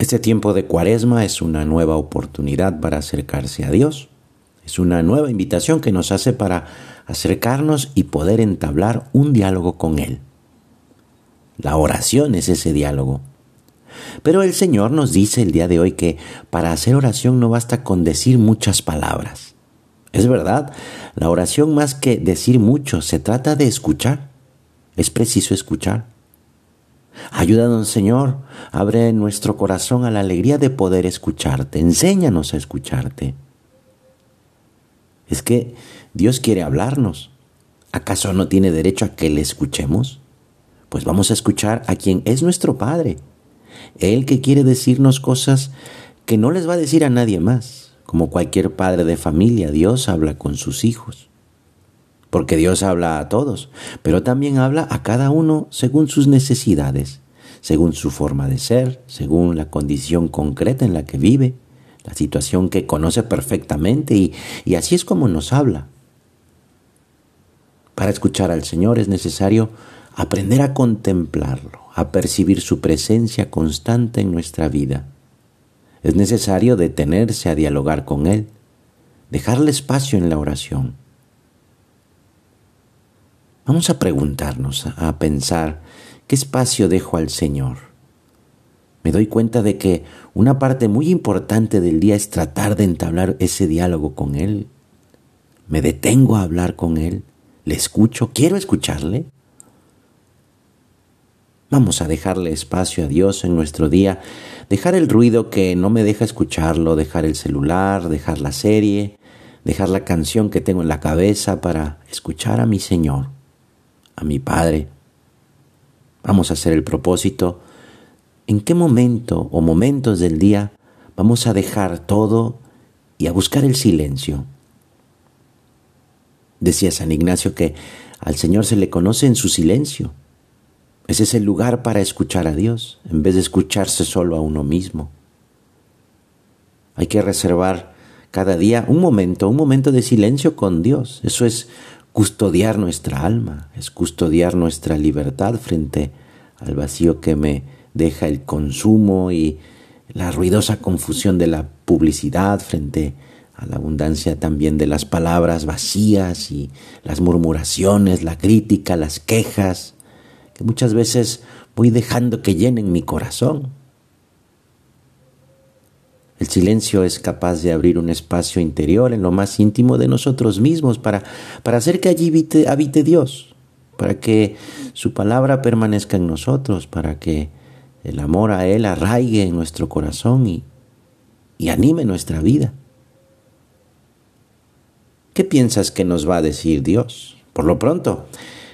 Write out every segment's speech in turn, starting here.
Este tiempo de cuaresma es una nueva oportunidad para acercarse a Dios. Es una nueva invitación que nos hace para acercarnos y poder entablar un diálogo con Él. La oración es ese diálogo. Pero el Señor nos dice el día de hoy que para hacer oración no basta con decir muchas palabras. Es verdad, la oración más que decir mucho se trata de escuchar. Es preciso escuchar. Ayúdanos, Señor, abre nuestro corazón a la alegría de poder escucharte. Enséñanos a escucharte. Es que Dios quiere hablarnos. ¿Acaso no tiene derecho a que le escuchemos? Pues vamos a escuchar a quien es nuestro Padre. Él que quiere decirnos cosas que no les va a decir a nadie más. Como cualquier padre de familia, Dios habla con sus hijos porque Dios habla a todos, pero también habla a cada uno según sus necesidades, según su forma de ser, según la condición concreta en la que vive, la situación que conoce perfectamente y, así es como nos habla. Para escuchar al Señor es necesario aprender a contemplarlo, a percibir su presencia constante en nuestra vida. Es necesario detenerse a dialogar con Él, dejarle espacio en la oración Vamos a preguntarnos, a pensar, ¿qué espacio dejo al Señor? Me doy cuenta de que una parte muy importante del día es tratar de entablar ese diálogo con Él. Me detengo a hablar con Él, le escucho, quiero escucharle. Vamos a dejarle espacio a Dios en nuestro día, dejar el ruido que no me deja escucharlo, dejar el celular, dejar la serie, dejar la canción que tengo en la cabeza para escuchar a mi Señor a mi Padre. Vamos a hacer el propósito. ¿En qué momento o momentos del día vamos a dejar todo y a buscar el silencio? Decía San Ignacio que al Señor se le conoce en su silencio. Ese es el lugar para escuchar a Dios, en vez de escucharse solo a uno mismo. Hay que reservar cada día un momento, un momento de silencio con Dios. Eso es custodiar nuestra alma, es custodiar nuestra libertad frente al vacío que me deja el consumo y la ruidosa confusión de la publicidad frente a la abundancia también de las palabras vacías y las murmuraciones, la crítica, las quejas, que muchas veces voy dejando que llenen mi corazón. El silencio es capaz de abrir un espacio interior en lo más íntimo de nosotros mismos para, para hacer que allí habite, Dios, para que su palabra permanezca en nosotros, para que el amor a Él arraigue en nuestro corazón y, y anime nuestra vida. ¿Qué piensas que nos va a decir Dios? Por lo pronto,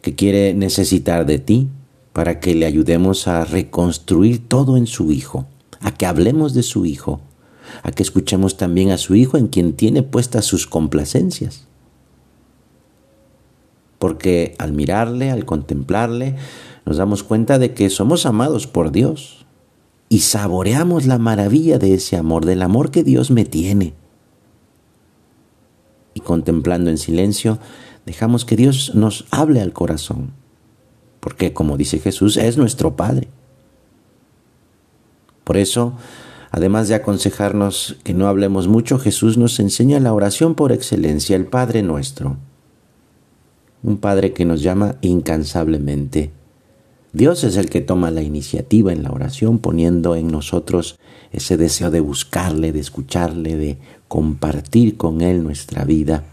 que quiere necesitar de ti para que le ayudemos a reconstruir todo en su Hijo, a que hablemos de su Hijo, a que escuchemos también a su Hijo en quien tiene puestas sus complacencias. Porque al mirarle, al contemplarle, nos damos cuenta de que somos amados por Dios y saboreamos la maravilla de ese amor, del amor que Dios me tiene. Y contemplando en silencio, dejamos que Dios nos hable al corazón, porque como dice Jesús, es nuestro Padre. Por eso, Además de aconsejarnos que no hablemos mucho, Jesús nos enseña la oración por excelencia, el Padre nuestro. Un Padre que nos llama incansablemente. Dios es el que toma la iniciativa en la oración, poniendo en nosotros ese deseo de buscarle, de escucharle, de compartir con Él nuestra vida.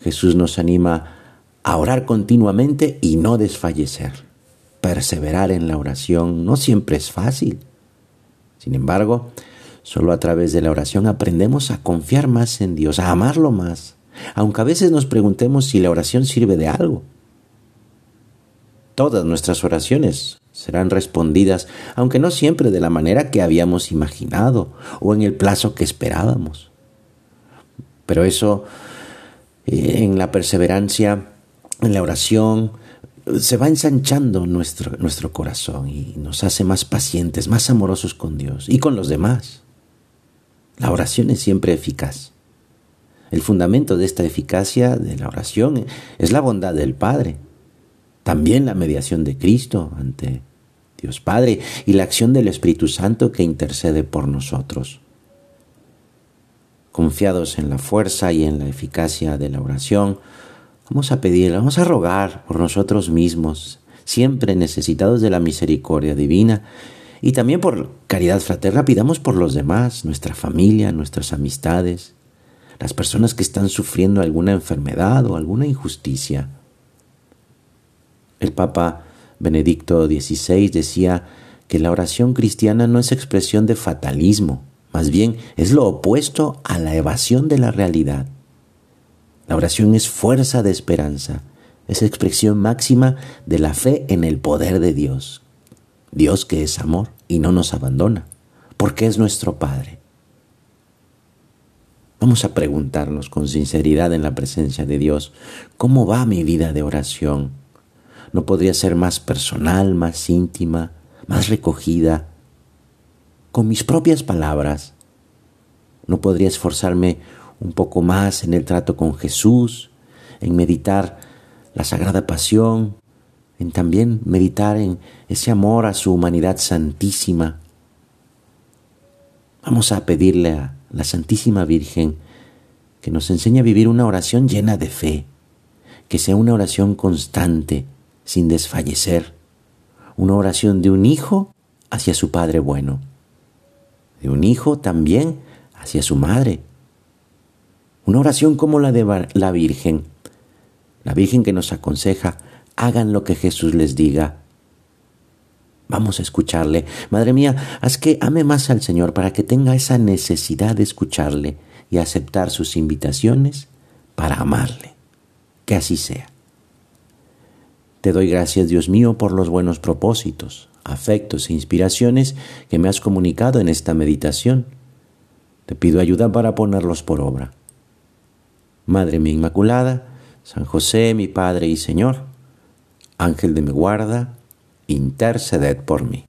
Jesús nos anima a orar continuamente y no desfallecer. Perseverar en la oración no siempre es fácil. Sin embargo, solo a través de la oración aprendemos a confiar más en Dios, a amarlo más, aunque a veces nos preguntemos si la oración sirve de algo. Todas nuestras oraciones serán respondidas, aunque no siempre de la manera que habíamos imaginado o en el plazo que esperábamos. Pero eso eh, en la perseverancia, en la oración, se va ensanchando nuestro, nuestro corazón y nos hace más pacientes, más amorosos con Dios y con los demás. La oración es siempre eficaz. El fundamento de esta eficacia de la oración es la bondad del Padre, también la mediación de Cristo ante Dios Padre y la acción del Espíritu Santo que intercede por nosotros. Confiados en la fuerza y en la eficacia de la oración, Vamos a pedir, vamos a rogar por nosotros mismos, siempre necesitados de la misericordia divina y también por caridad fraterna, pidamos por los demás, nuestra familia, nuestras amistades, las personas que están sufriendo alguna enfermedad o alguna injusticia. El Papa Benedicto XVI decía que la oración cristiana no es expresión de fatalismo, más bien es lo opuesto a la evasión de la realidad. La oración es fuerza de esperanza, es expresión máxima de la fe en el poder de Dios. Dios que es amor y no nos abandona, porque es nuestro Padre. Vamos a preguntarnos con sinceridad en la presencia de Dios, ¿cómo va mi vida de oración? ¿No podría ser más personal, más íntima, más recogida? Con mis propias palabras, ¿no podría esforzarme un poco más en el trato con Jesús, en meditar la sagrada pasión, en también meditar en ese amor a su humanidad santísima. Vamos a pedirle a la Santísima Virgen que nos enseñe a vivir una oración llena de fe, que sea una oración constante, sin desfallecer, una oración de un hijo hacia su Padre bueno, de un hijo también hacia su madre, una oración como la de la Virgen, la Virgen que nos aconseja, hagan lo que Jesús les diga. Vamos a escucharle. Madre mía, haz que ame más al Señor para que tenga esa necesidad de escucharle y aceptar sus invitaciones para amarle. Que así sea. Te doy gracias, Dios mío, por los buenos propósitos, afectos e inspiraciones que me has comunicado en esta meditación. Te pido ayuda para ponerlos por obra. Madre mía Inmaculada, San José, mi Padre y Señor, Ángel de mi guarda, interceded por mí.